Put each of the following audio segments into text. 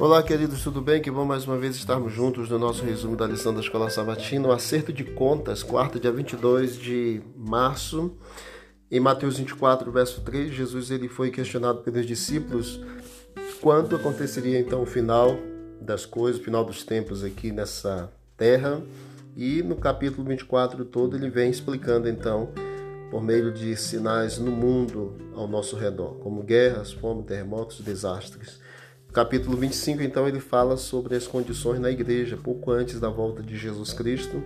Olá, queridos, tudo bem? Que bom mais uma vez estarmos juntos no nosso resumo da lição da Escola Sabatina, o acerto de contas, quarta, dia 22 de março. Em Mateus 24, verso 3, Jesus ele foi questionado pelos discípulos quando aconteceria então o final das coisas, o final dos tempos aqui nessa terra. E no capítulo 24 todo ele vem explicando então por meio de sinais no mundo ao nosso redor, como guerras, fome, terremotos, desastres. Capítulo 25, então, ele fala sobre as condições na igreja, pouco antes da volta de Jesus Cristo.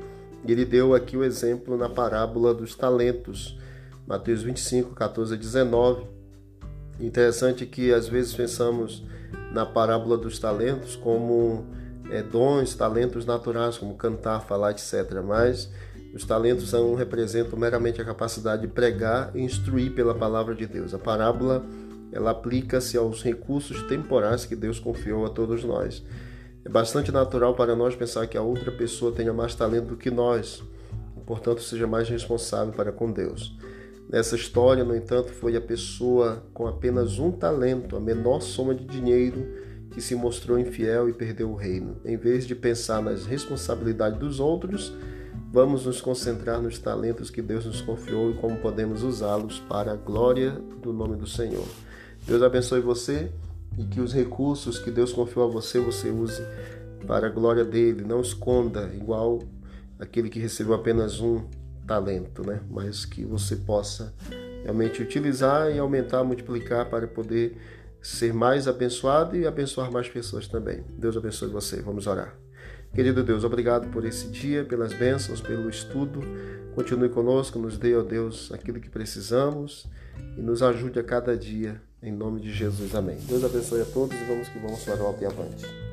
Ele deu aqui o exemplo na parábola dos talentos, Mateus 25, 14 a 19. Interessante que às vezes pensamos na parábola dos talentos como é, dons, talentos naturais, como cantar, falar, etc. Mas os talentos são, representam meramente a capacidade de pregar e instruir pela palavra de Deus. A parábola ela aplica-se aos recursos temporais que Deus confiou a todos nós. É bastante natural para nós pensar que a outra pessoa tenha mais talento do que nós, e, portanto seja mais responsável para com Deus. Nessa história, no entanto, foi a pessoa com apenas um talento, a menor soma de dinheiro, que se mostrou infiel e perdeu o reino. Em vez de pensar nas responsabilidades dos outros, Vamos nos concentrar nos talentos que Deus nos confiou e como podemos usá-los para a glória do nome do Senhor. Deus abençoe você e que os recursos que Deus confiou a você, você use para a glória dele. Não esconda igual aquele que recebeu apenas um talento, né? Mas que você possa realmente utilizar e aumentar, multiplicar para poder ser mais abençoado e abençoar mais pessoas também. Deus abençoe você. Vamos orar. Querido Deus, obrigado por esse dia, pelas bênçãos, pelo estudo. Continue conosco, nos dê, ó Deus, aquilo que precisamos e nos ajude a cada dia. Em nome de Jesus, amém. Deus abençoe a todos e vamos que vamos para o alto e avante.